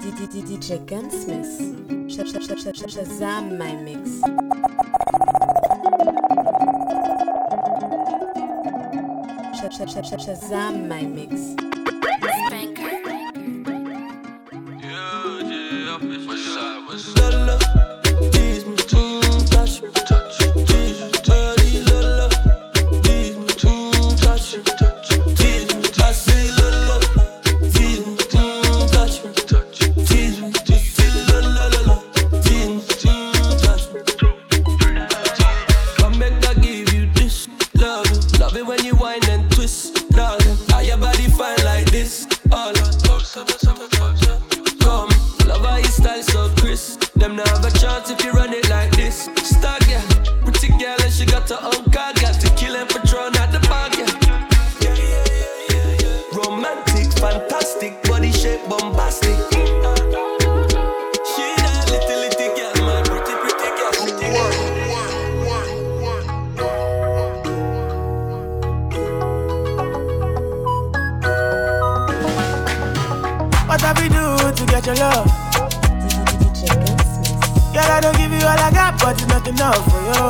DJ Gunsmith. Sh- sh- sh- sh- sh- Shazam my mix. Sh- sh- sh- sh- Shazam my mix. Got, it's not enough for you.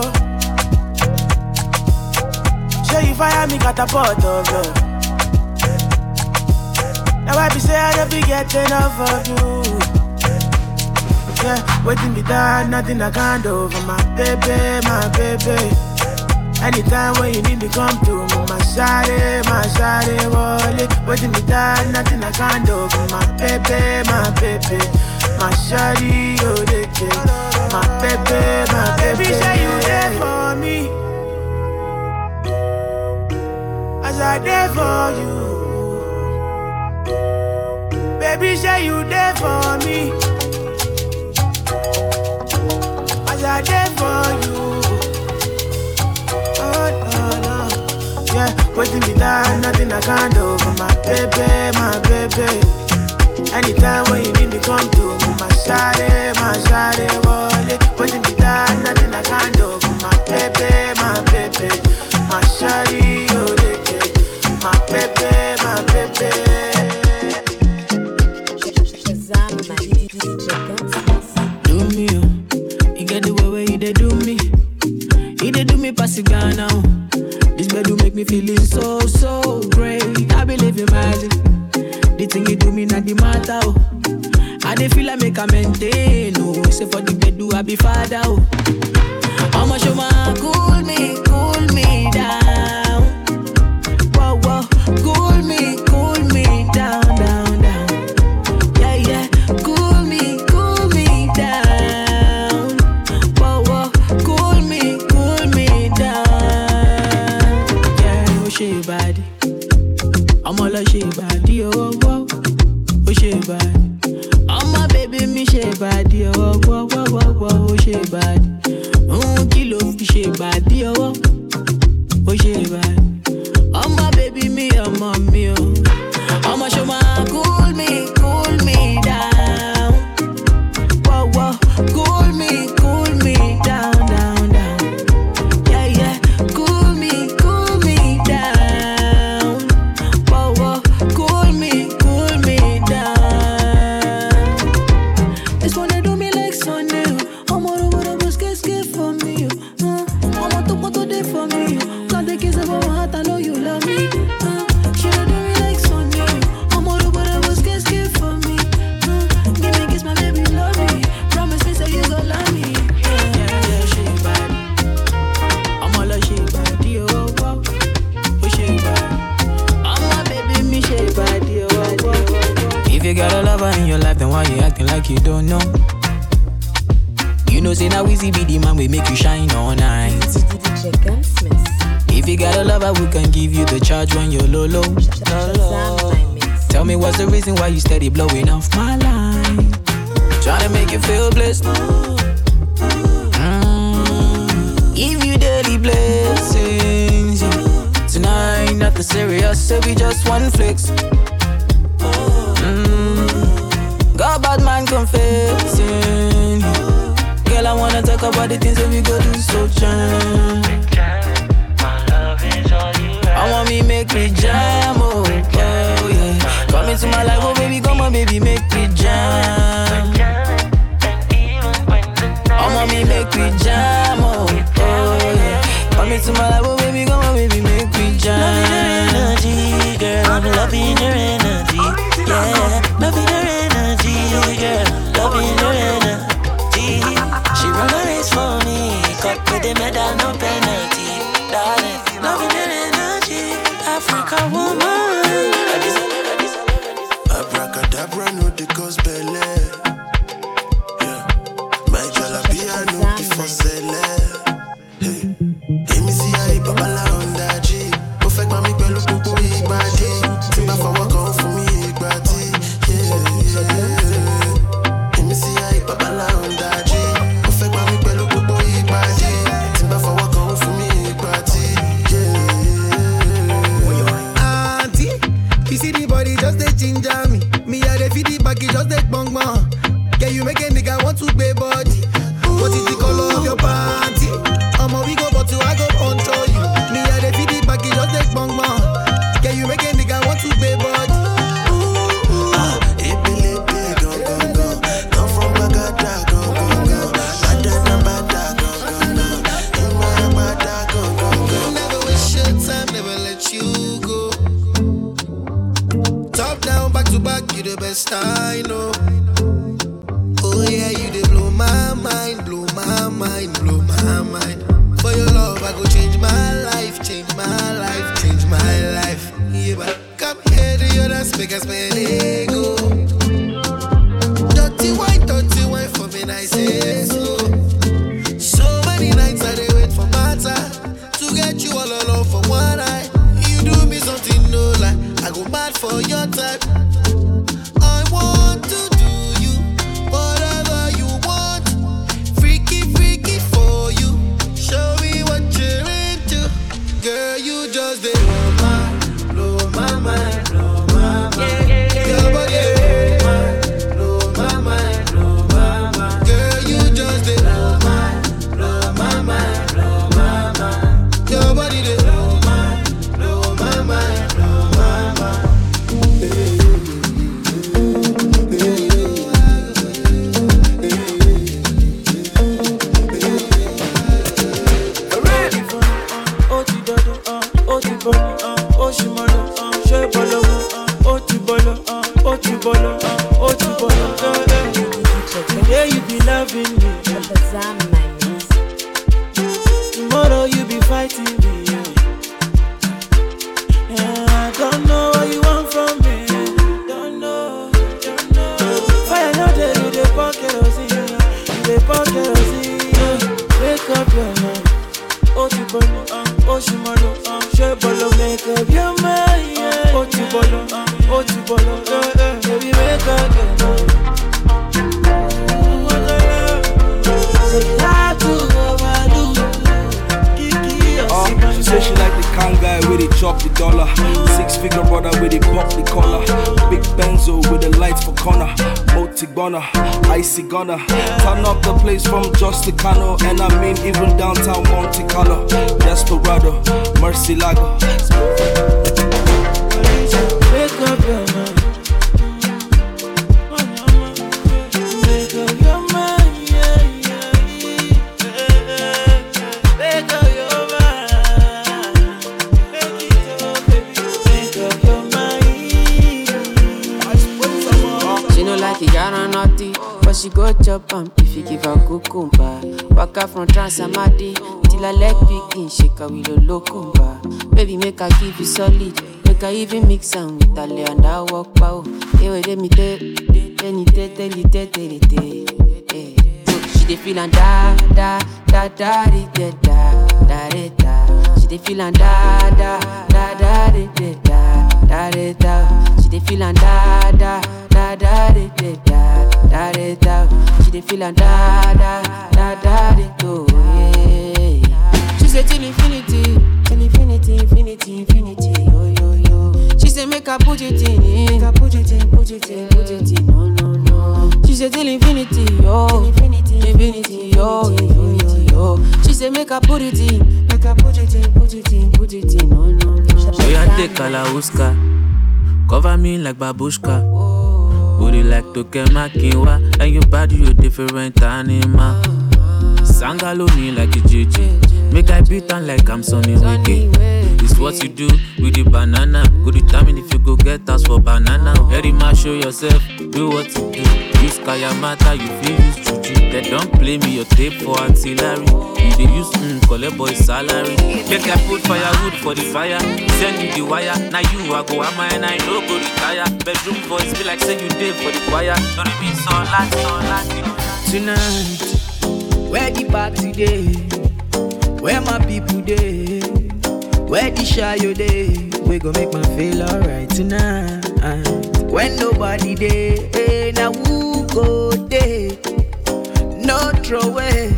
Sure you fire me catapult of love. Now I be say I don't be getting enough of you. Yeah, waiting me down, nothing I can't do for my baby, my baby. Anytime when you need me, come through. My shawty, my shawty, wallet. Waiting me down, nothing I can't do for my baby, my baby. My shawty, oh, they. My baby, my baby. Baby, say you there for me. As I there for you. Baby, say you there for me. As I there for you. Oh, no, no. Yeah, waiting me down, nothing I can't do for my baby, my baby. Anytime when you need me, come to my shawty, my shawty, wallet. Waiting me down, nothing I can't do my baby, my baby. My shawty, oh, they. My baby, my Gunsmith. do me, oh. You get the way where you dey do me. You dey do me pass it Ghana, oh. This bed do make me feeling so, so great. I believe in magic. The thing you do me not the matter, oh. I dey feel I make a maintain, oh. Say for the bed do I be father, oh. I'ma show my cool me, cool me down. We make you shine all night. If you got a lover, we can give you the charge when you're low, low. Tell me what's the reason why you steady blowing off my line? Trying to make you feel blessed. Mm, Give you daily blessings. yeah. Tonight, nothing serious, so we just one flex. Mm, God, bad man confessing. Girl, I wanna talk about the things that we go through. so jam. my love is all you need. I want me make me jam, oh, oh yeah. Come into my life, oh baby, come on, baby, make me jam. I want me make me jam, oh, oh yeah. Come into my life, oh baby, come on, baby, make me jam. Loving your energy, girl, I'm loving your energy. With the medal, no penalty, darling. Loving and energy, Africa woman. Abracadabra, no the cause belly. Dance, make us spend ego. Dirty wine, dirty wine for me, nice and slow. So many nights I dey wait for my time to get you all alone for one night. You do me something no lie, I go mad for your type. You kerosene. Yeah. Wake up your mind. ó ti bọ̀lọ̀ ó ṣì mọ̀lọ̀ ṣé bọ̀lọ̀ make up your mind. bọ̀lọ̀ ó ti bọ̀lọ̀ eh, eh. baby make up your mind. You she she like the kind guy where they chop the dollar. Six figure brother where they pop the collar. Big Benzo with the lights for corner. Multi gunner, icy gunner. Turn up the place from Justicano. And I mean even downtown Monte Carlo. Desperado, Mercy Lago. Waka from Transamadi till her leg begin shake with a locumba. Baby, make her give you solid, make her even mix am with her lay and I walk pow. Let tell, let me tell, tell it, tell, tell it, tell. Hey. So she dey feel and da da da da di, da da da da da. She dey feel and da da da da di, da da da da. She dey feel and da da da da di, da da da da da. She dey feel and da da da da oh yeah. She say till infinity, till infinity, infinity, infinity, yo yo yo. She say make I put it in, make I put it in, put it in, put it in, no no no. She say till infinity, yo, infinity, infinity, yo, infinity, yo. She say make I put it in, make I put it in, put it in, put it in, no no no. You take Kalauska, cover me like babushka. Oh, Booty like Toke Makinwa, and your body you different animal. Sangalo me like a JJ, make I beat on like I'm Sonny Wiki. It's what you do with the banana. Go determine if you go get us for banana. Very much show yourself, do what you do. Use Kayamata, you feel use Juju. They don't play me your tape for artillery. You dey use mm, collect boy salary. Make I put firewood for the fire. Send you the wire. Now you I go am and I no go retire. Bedroom voice be like say you did for the choir. So loud, so loud, you know. Tonight, where the party day? Where my people day? Where the shy you day? We gon' make my feel alright tonight. When nobody day, eh, now who go day? No throw away.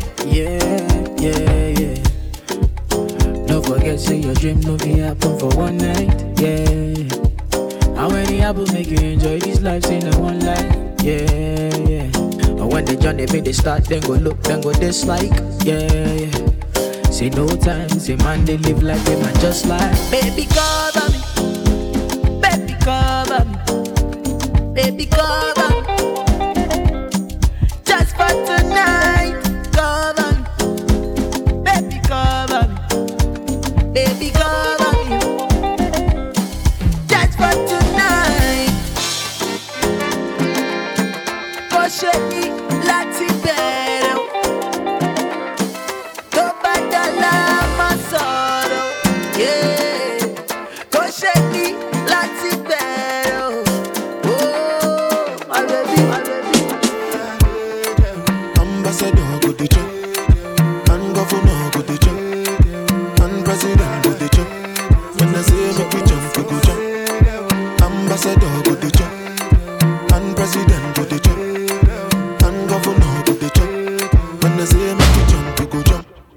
Forget, say your dream no be happen for one night. Yeah. How many apples make you enjoy this life? Say no one life. Yeah, yeah. And when the journey make they start, then go look, then go dislike. Yeah, yeah. Say no time, say man they live like they man just like Baby cover me,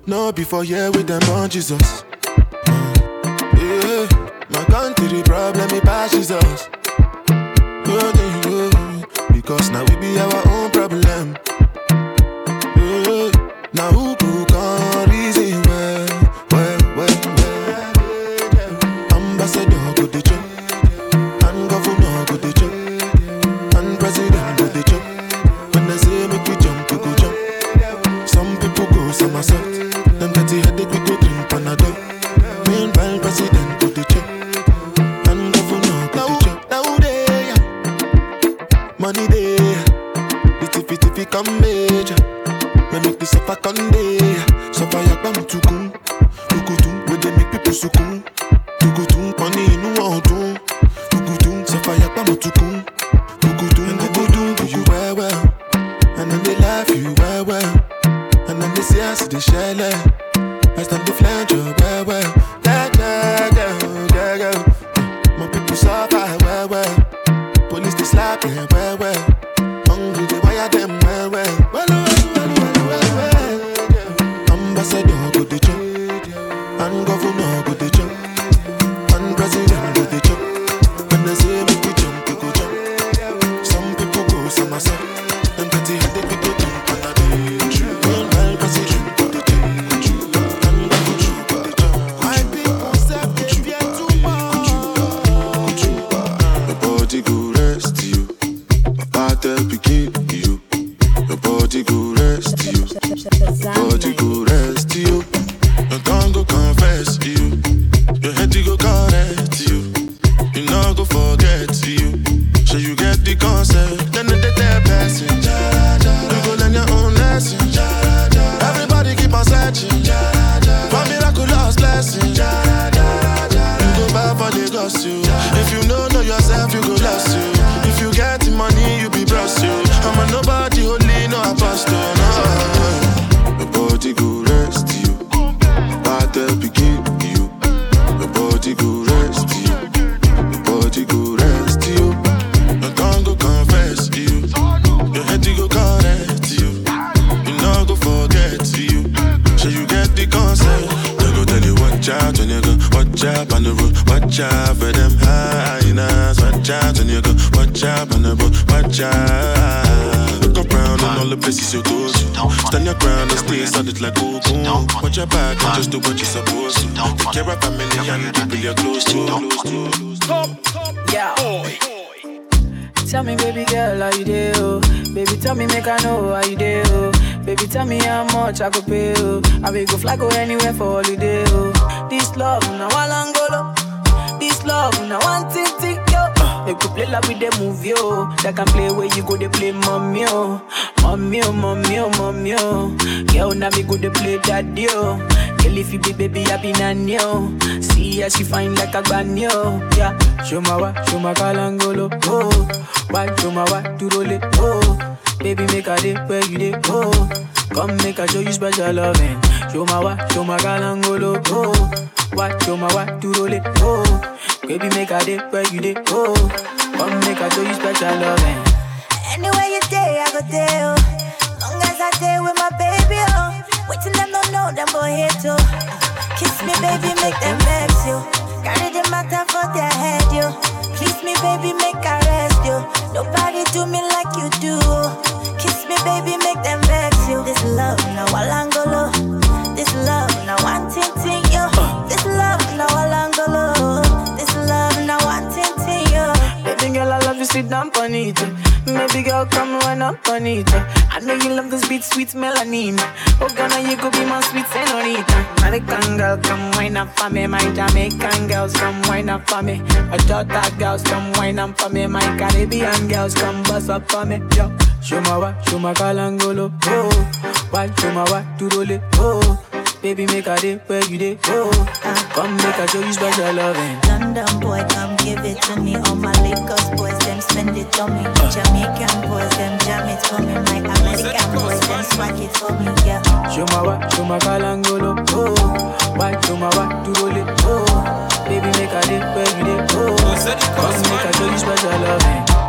No before here with them on Jesus. Yeah, my country problem it passes us. Yeah, yeah. Because now we be our own problem. Yeah. Now who the places you go to Stand your ground and stay solid like cocoon Watch your back and just do what you're supposed to Take care of family and people you're close to Yeah. Tell me, baby girl, how you do? Oh? Baby, tell me, make I know how you do. Oh? Baby, tell me how much I could pay. Oh? I will go fly go anywhere for holiday. Oh? This love, now I long go. This love, now one thing, thing, yo. Make you play like with the movie, oh. yo. That can play where you go, they play mommy, oh. Mommy, oh, mommy, oh, mommy, oh. Girl, now me go, they play daddy, oh. Girl, if you be baby, I be nanny, oh. See how she fine like a granny, oh. Yeah, show my wa, show my kalangolo, oh. Why, show my wa, to roll oh. Baby, make a day where you dey, oh. Come make a show you special loving. Show my wa, show my galangolo, oh. What, show my wa, to roll oh. Baby, make a day where you dey, oh. Come make a show you special loving. Anywhere you day, I go there, oh. Long as I stay with my baby, oh. Waiting them don't know them boy here too. Kiss me, baby, make them vex you. Carry the matter for their head, you. Please me, baby, make I rest you. Nobody do me like you do. Kiss me, baby, make them vex you. This love, now walangolo. This it. I know you love this beat, sweet melanin. Oh, Ghana, you could be my sweet senorita. American girl, come wine up for me. My Jamaican girls, come wine up for me. My Jota girls, come wine up for me. My Caribbean girls, come bust up for me. Yo, show my wa, show my kalangolo. Oh, why show my wa, to roll it. Oh, baby, make a day where you day. Oh, come make a show you special loving. London boy, come give it to me. All my Lagos boys, spend it on me. Jamaican boys, them jam it for me. My American boys, them swag it for me. Yeah. Show my wa, show my kalangolo, oh. Why show my wa, to roll it, oh. Baby, make a where you day, oh. Come make a show you special love,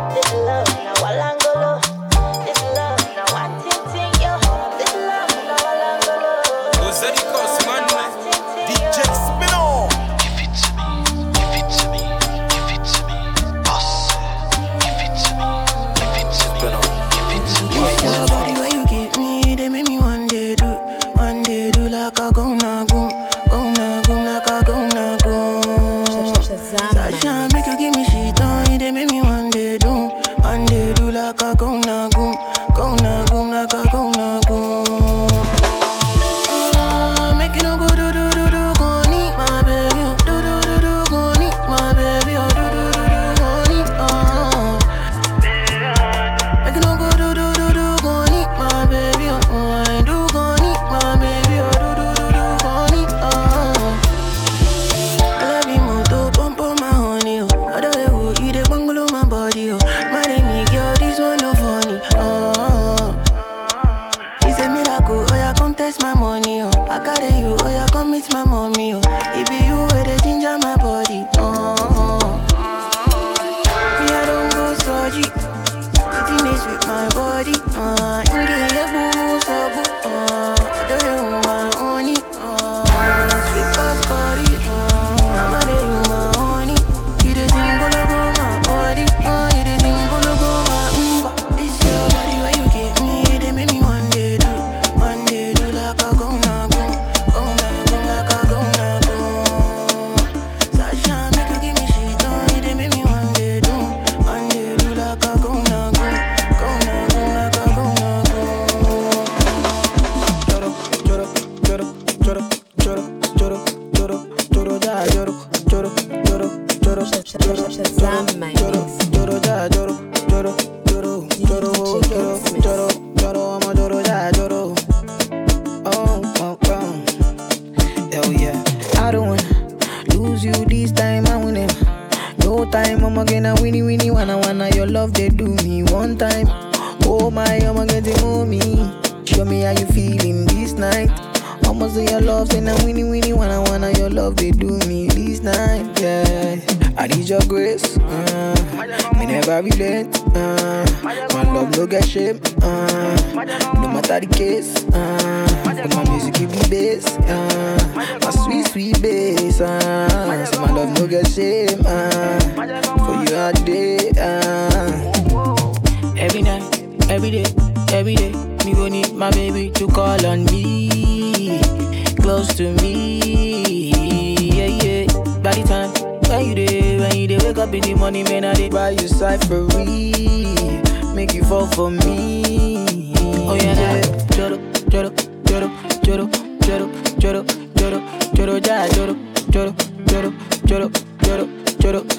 quiero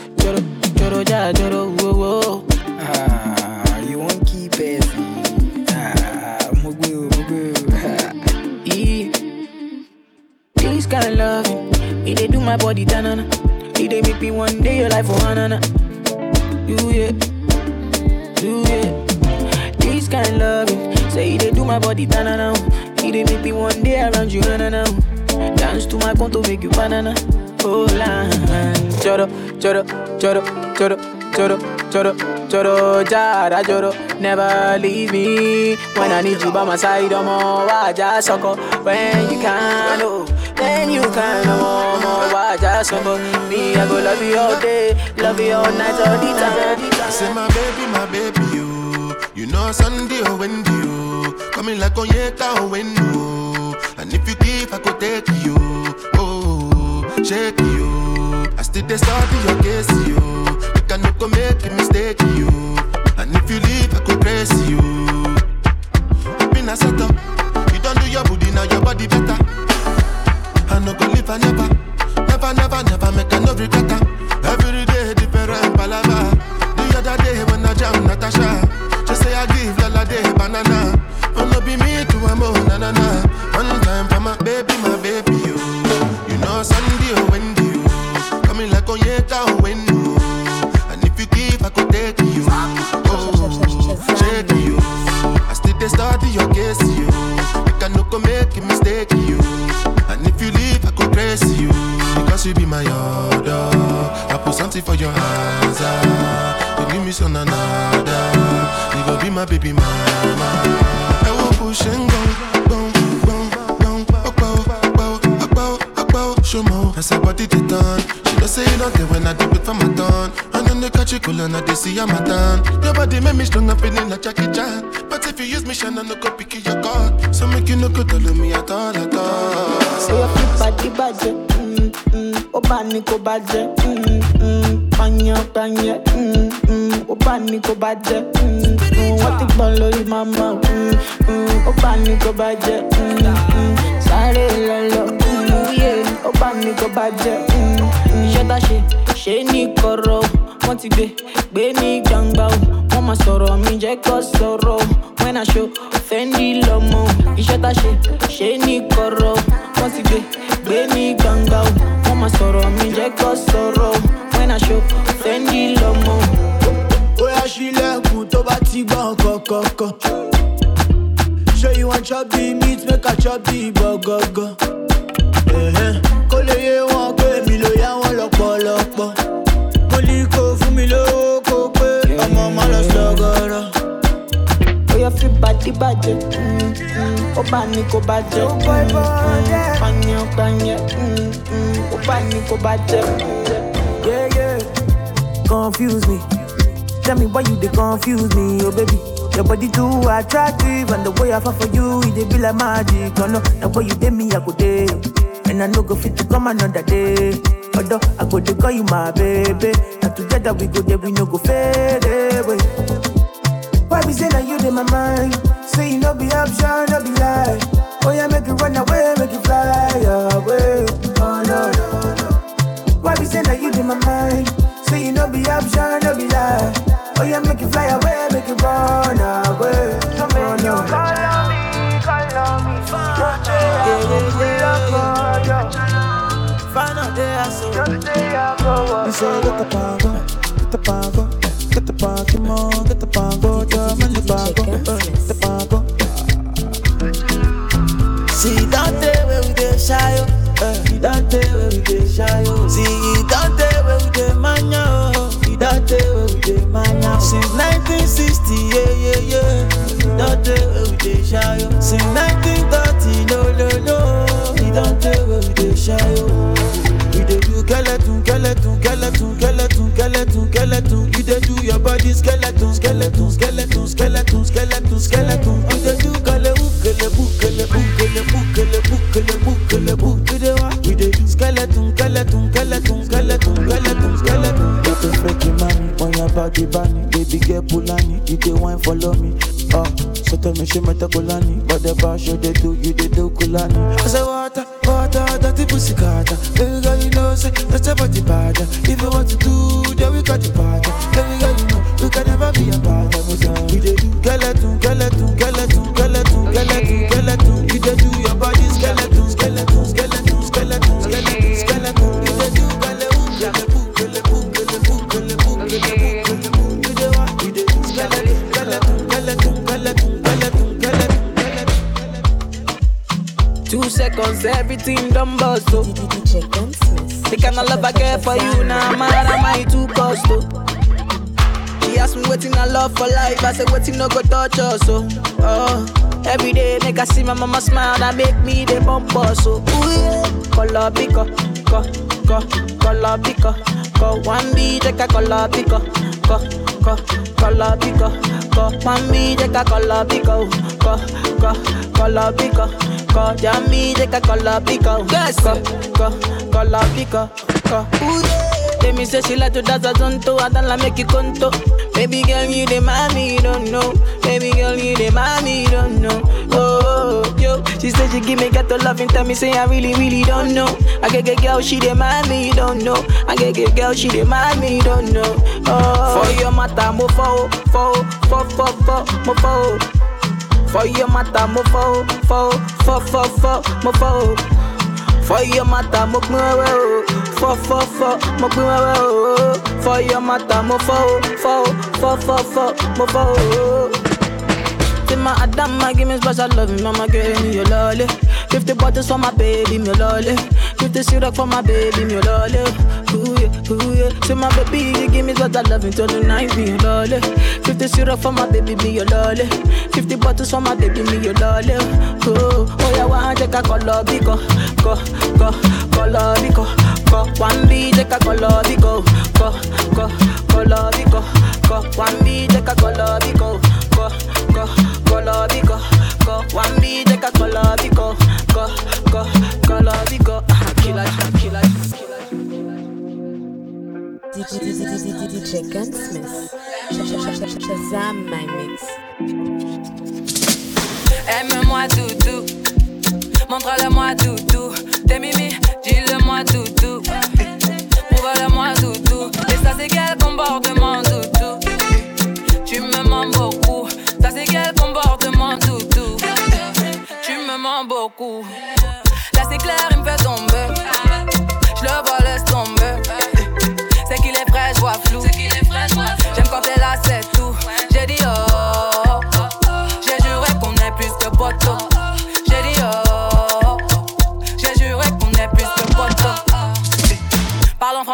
choro, choro, choro, choro, choro, jara choro. Never leave me when I need you by my side. All waja soko when you can. Oh, then you can. All more waja soko. Me I go love you all day, love you all night, all the time. Say my baby, my baby, you. You know Sunday oh, or Wendy, you. Coming like Onyeka or oh, Wendy, And if you give, I could take you. Oh, shake you. I still dey study your case, you. You can no go make a mistake, you. And if you leave, I could praise you. Been a set up. You don't do your booty, now your body better. I no go live, I never. Never, never, never make a no regret. Every day different palava. The other day when I jam Natasha, she say I give Lala day banana. Oh no be me to a mo na na na. One time for my baby, my baby you. You know Sunday or Wendy Coming like Onyeka or Wendy. And if you give, I could take you. Oh, shake you. I still dey study your case you. You can no go make a mistake you. And if you leave, I could praise you. Because you be my order. I put something for your hands. Ah. You give me some another. You go be my baby mama. I will push and go, As her body they turn. She don't say it don't care when I do it for my turn. And then they catch you cool and I they see I'm a turn. Your body make me strong up in like Jackie Chan. But if you use me, shine, I no go pick your card. So make you no go tell me at all, at all. Say your fit body bàjẹ́, mm, mm, bá ní kó bàjẹ́, mm, mm, pààyàn pààyàn, mm, mm, bá ní kó bàjẹ́, mm, mm, wọ́n ti gbọ́n lórí màmá, mm, mm, bá ní kó bàjẹ́, mm, mm, mm, yeah, ó bá ní kó mm, mm, iṣẹ́ tá ṣe, ṣe ní kọ̀rọ̀, wọ́n ti gbé, gbé ní gbangba, o, wọ́n máa sọ̀rọ̀ mi jẹ́ kó sọ̀rọ̀, when I show, Fendi lọ́mọ, iṣẹ́ tá ṣe, ṣe ní kọ̀rọ̀, wọ́n ti gbé, gbé ní gbangba, o, wọ́n máa sọ̀rọ̀ mi jẹ́ kó sọ̀rọ̀, when I show, Fendi lọ́mọ. Bóyá ṣílẹ̀kùn tó bá ti gbọ́n kọ̀kọ̀kọ̀. Ṣé you wan chop the meat? Make I chop the burger? Mm, ó bá ní kó bàjẹ́. Yeah, yeah. Confuse me. Tell me why you they confuse me, oh baby. Your body too attractive, and the way I fall for you, it dey be like magic. Oh no, the way you did me, I go day, and I no go fit to come another day. Although I go to call you my baby, and together we go there, we no go fade away. Why we say that you in my mind? Say you no be option, no be lie. Oh yeah, make you run away, make you fly away. Oh no, no, no. Why be say that you in my mind? Say you no be option, no be lie. Oh yeah, make you fly away, make you run away. Oh no, no. call on me, call on me. Find out there, I saw. You say get the pango, get the pango, she met a cool seconds, everything done bust, oh. The kind of love I care for you now, man, am I too cost, oh. She asked me waiting I love for life, I said waiting no go touch us, oh. oh. Every day make I see my mama smile, that make me the bump us, so ooh yeah. Color pico, co, co, color pico, co. One B take a color pico, co, co, color pico, co. One B take a color pico, co, co, color pico, co. Jammy take a color pico, yes, co, co, color pico, co. Ooh yeah. Let me say she like to dance a zonto, I don't like make you conto. Baby girl, you the mommy, you don't know. Baby girl, you the mommy, you don't know. Oh, oh, yo. She said she give me get to love and tell me say I really, really don't know. I get get girl, she the mommy, you don't know. I get get girl, she the mommy, you don't know. Oh, for your matter, mo fo, fo, fo, fo, fo, mo fo. For your matter, mo fo, fo, fo, fo, fo, mo fo. For your matter, mo pin wewe o. Oh. Fọ fọ fọ, mo pin wewe o. Oh. For your matter, mo fọ o, fọ o, fọ fọ fọ, mo fọ o. Say my give me special love, mama give me your lolly. Fifty bottles for my baby, me lolly. Fifty syrup for my baby, me lolly. Ooh yeah, ooh yeah. Say my baby, you give me special love until the night, me lolly. Fifty syrup for my baby, me your lolly. Fifty bottles for my baby, me your lolly. Oh, oh yeah, one take a color biko, go, go, color biko, go. One B take a color biko, go, go, color biko, go. One B take a color biko, go, go, color biko, go. One B take a color Gunsmith. Shazam my mix. Aime-moi doudou, montre-le-moi doudou. T'es mimi, dis-le-moi doudou. Prouve-le-moi doudou. Et ça c'est quel comportement doudou? Tu me mens beaucoup. Ça c'est quel comportement doudou? Tu me mens beaucoup.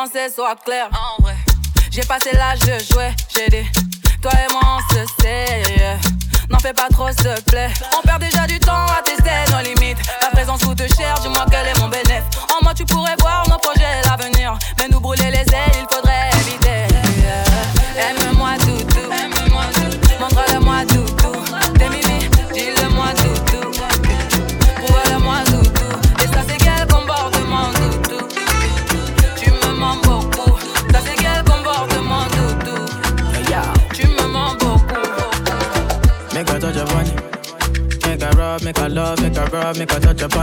Parle en français, sois clair. J'ai passé l'âge de jouer. J'ai dit, toi et moi on se sait. N'en fais pas trop, s'il te plaît. On perd déjà du temps à tester nos limites. Ta présence coûte cher, dis-moi quel est mon bénéfice. En moi, tu pourrais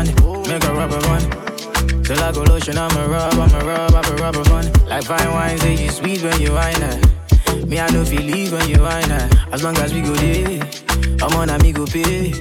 a it. Make a rub upon. Till I go lotion, I'ma rub, I'ma rub, I'ma rub. Like fine wine, say you sweet when you wine it. Eh. Me, I know feel leave when you wine it. Eh. As long as we go there, I'm on a me go pay.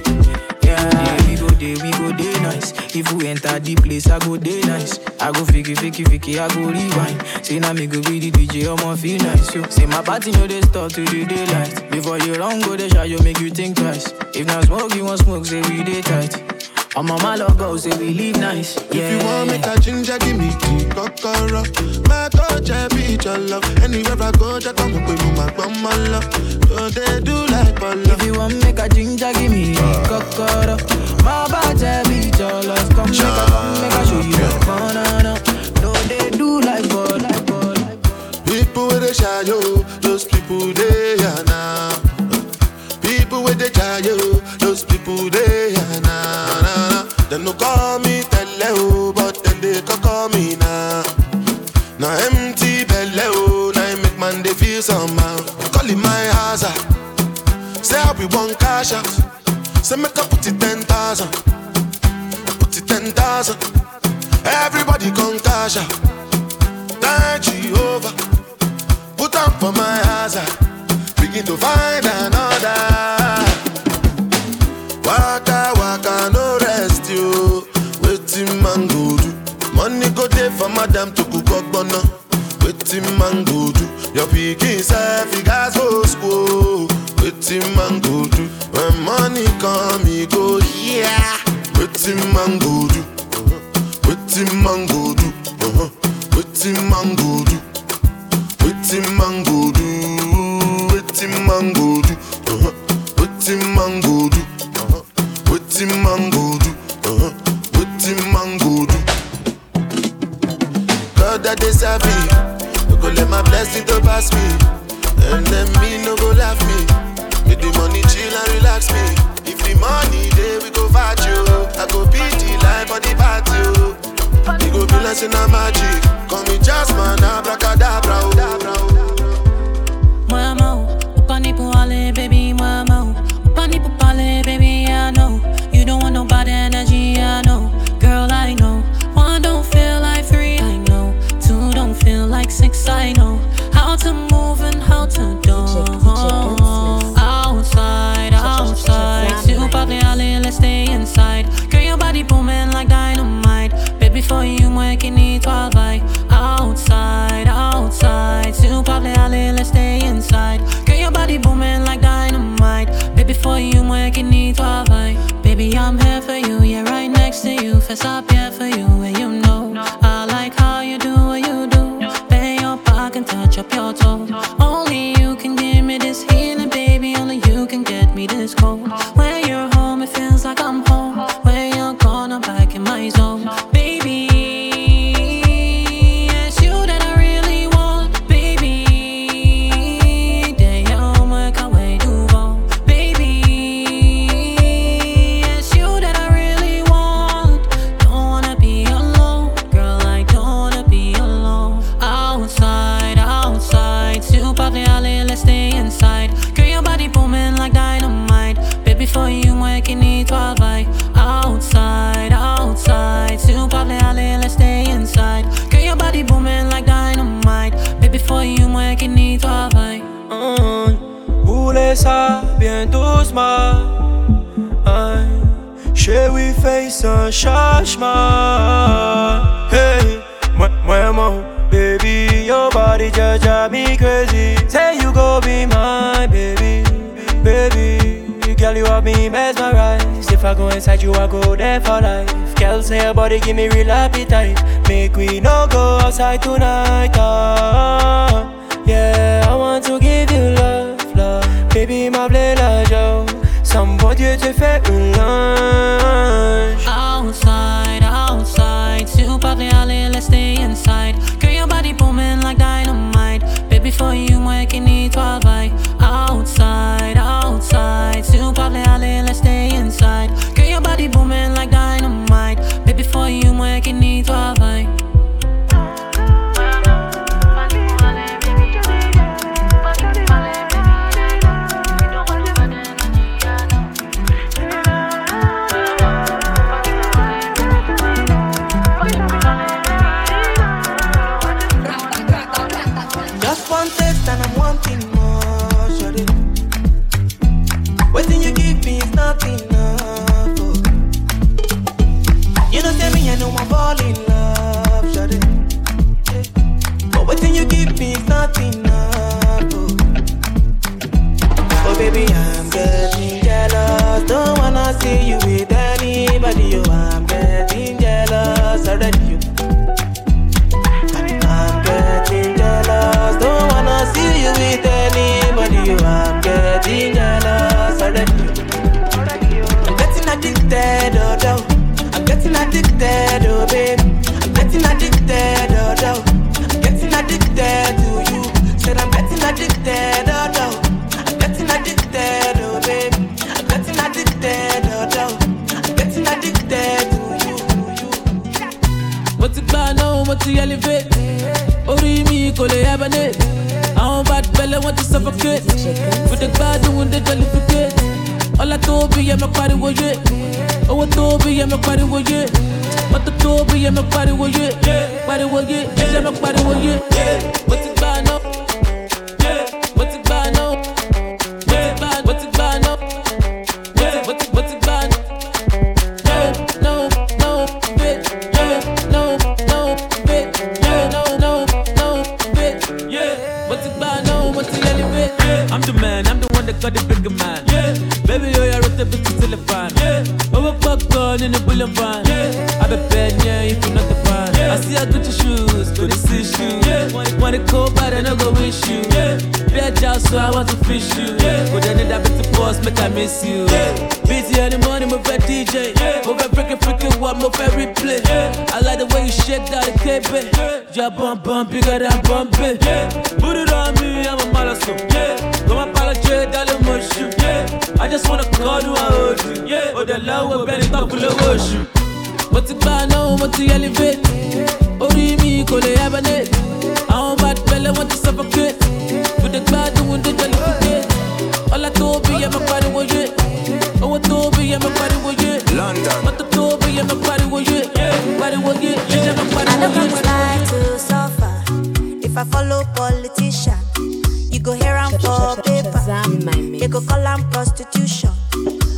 Yeah, we go there, we go there nice. If we enter the place, I go there nice. I go fiki, fiki, fiki, I go rewind. Say now me go be the DJ, I'ma feel nice. Yo. Say my party know they start to the daylight. Before you run, go the shot, you make you think twice. If not smoke, you want smoke, say we day tight. On my logo, say we live nice. Yeah. If you want make a ginger, give me the kokoro. My I be your love. Anywhere I go, just come up with my my love. So they do like bolo. If you want make a ginger, give me the kokoro. My body be your na blessing to pass me. And then me no go laugh me. Make the money chill and relax me. If the money day we go fat you. I go beat the life for the party. Oh. You go be like na magic. Call me Jasmine, abracadabra. Oh. Moi amo, oh, upani pour aller, baby, moi amo. Oh. Upani pour parler, baby, I know. You don't want nobody energy, I know. Like I know. How to move and how to do. Outside, outside. Super alley, let's stay inside. Girl, your body booming like dynamite. Baby, for you, it wild like outside, outside. Super alley, let's stay inside. Girl, your body booming like dynamite. Baby, for you, it wild like. Baby, I'm here for you, yeah, right next to you. Fess up, yeah, for you, and you Hey, moi, mon baby, your body just drive me crazy. Say you go be my baby, baby. Girl, you have me mesmerized. If I go inside you, I go there for life. Girl, say your body give me real appetite. Make we no go outside tonight. ah. Yeah, I want to give you love, love. Baby, my blé la joie. Dieu, tu fais une lunch. Outside, outside, super alley, let's stay inside. Girl, your body booming like dynamite. Baby, for you, making it wild like outside, outside, super alley, let's stay inside. Girl, your body booming like dynamite. Baby, for you, making it wild like. Suffocate mo dey gbádùn mo dey jollificate ọlá tó bí yẹ mi pariwo yé owó tó bí yẹ mi pariwo yé mọ́tò tó bí yẹ mi pariwo yé pariwo yé ẹ̀jẹ̀ mi pariwo yé mo ti I miss you. Yeah, busy the morning, my fat DJ. Yeah, over freaking freaking what my favorite play. I like the way you shake that the cape. Yeah, bump bump bigger than bump it. Yeah, put it on me, I'm a malasso. Yeah, go my apology, darling, mushroom. Yeah, I just wanna call wo bẹ́ni tán fún lówó oṣù. mo ti gbà náà mo ti elevate yé mọ́tò tó bí yẹ mo pariwo yé pariwo yé yẹ mo I pariwo no come yé. fly to suffer. If I follow politician, you go hear am for paper. They go call am prostitution.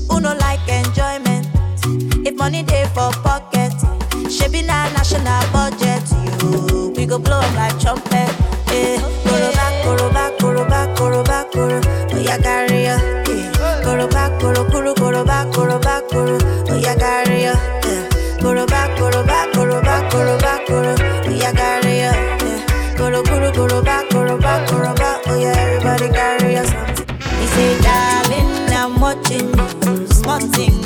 Who no like enjoyment? If money dey for pocket, shebi na national budget. You, we go blow am like trumpet. Eh, koroba, koroba, koroba, koroba, koro. Oya carry ya. Eh, koroba, koro, koro, koroba, koroba, koro. You.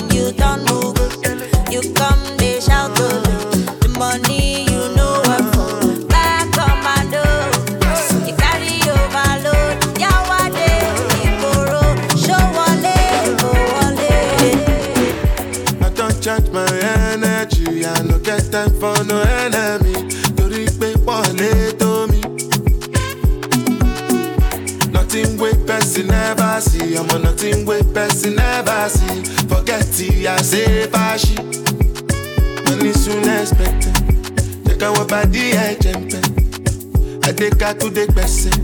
Person never see. Forget it, I say fàṣì. Money soon expected. Jẹ́ káwọn bá dí ẹ̀jẹ̀ ń pẹ́. Adékakúdé gbẹ̀sẹ̀.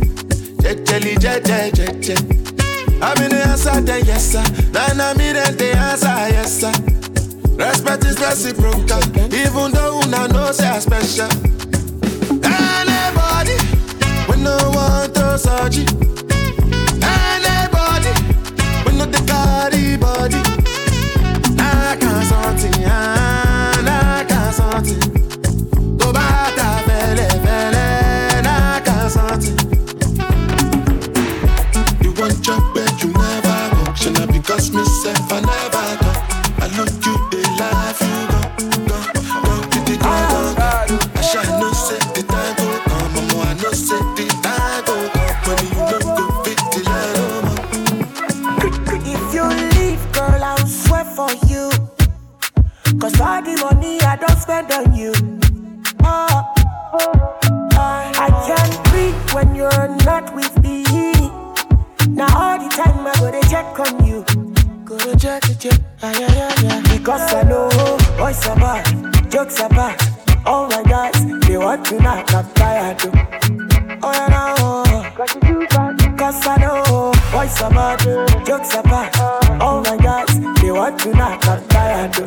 Jẹ́jẹ́lì jẹ́jẹ́ jẹ́jẹ́. I'm in the answer, then yes sir. Then I'm in the answer, yes sir. Respect is reciprocal, even though una know say I special. Anybody, we no want to search. Fele fele, I can't something. You you never work, shall I because myself I never check on you. Gotta check, check, ah, yeah, yeah, yeah. Because I know boys are bad, jokes are bad. All my guys, they want to knock, I'm tired. oh. Oh, yeah, now. Cause you do bad. Cause I know boys are bad, jokes are bad. All my guys, they want to knock, I'm tired. oh.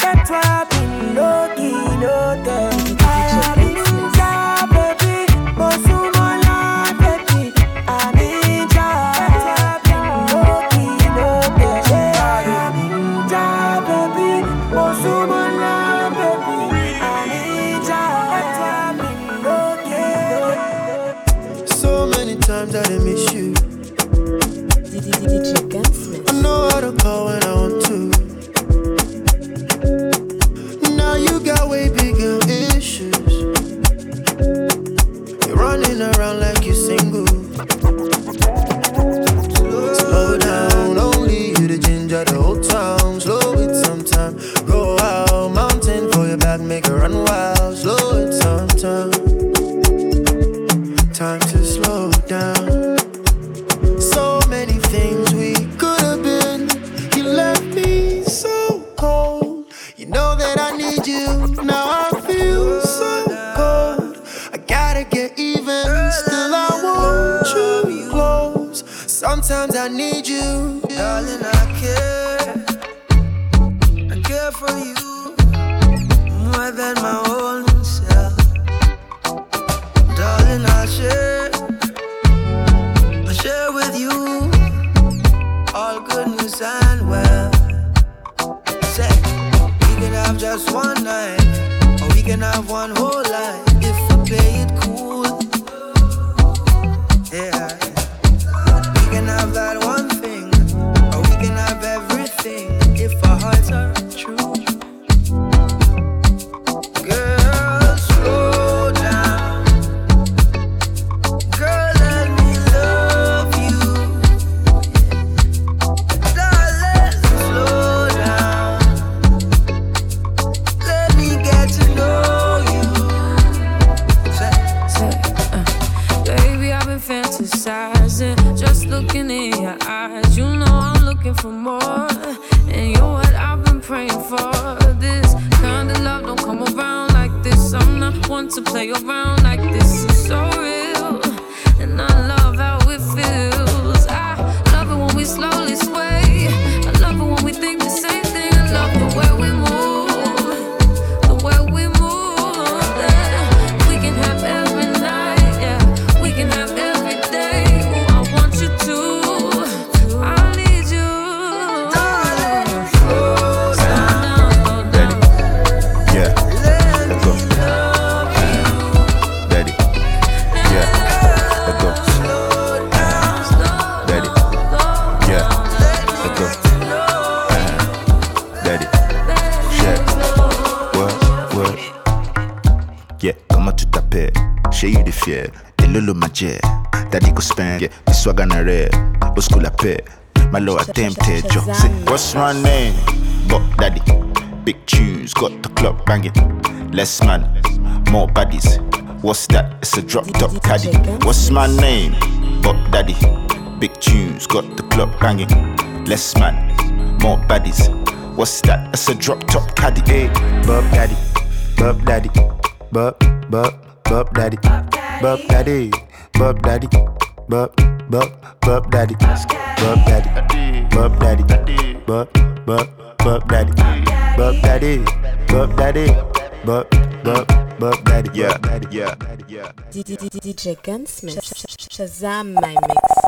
That's why I've been low-key, than my Daddy go spend. Yeah, the swag on a red. Au school la paix. My low attempted yo. Say, what's my name? But daddy. Big tunes, got the club banging. Less man, more baddies. What's that? It's a drop top caddy. What's my name? But daddy. Big tunes, got the club banging. Less man, more baddies. What's that? It's a drop top caddy. Hey, Bop daddy, Bop daddy, Bop, Bop, Bop daddy, Bop daddy, Bop daddy, Bop, Bop, Bop daddy, Bop daddy, Bop daddy, Bop, Bop, Bop daddy, Bop daddy, Bop daddy, Bop, Bop, Bop daddy, yeah, yeah, yeah. DJ Gunsmith, Shazam my mix.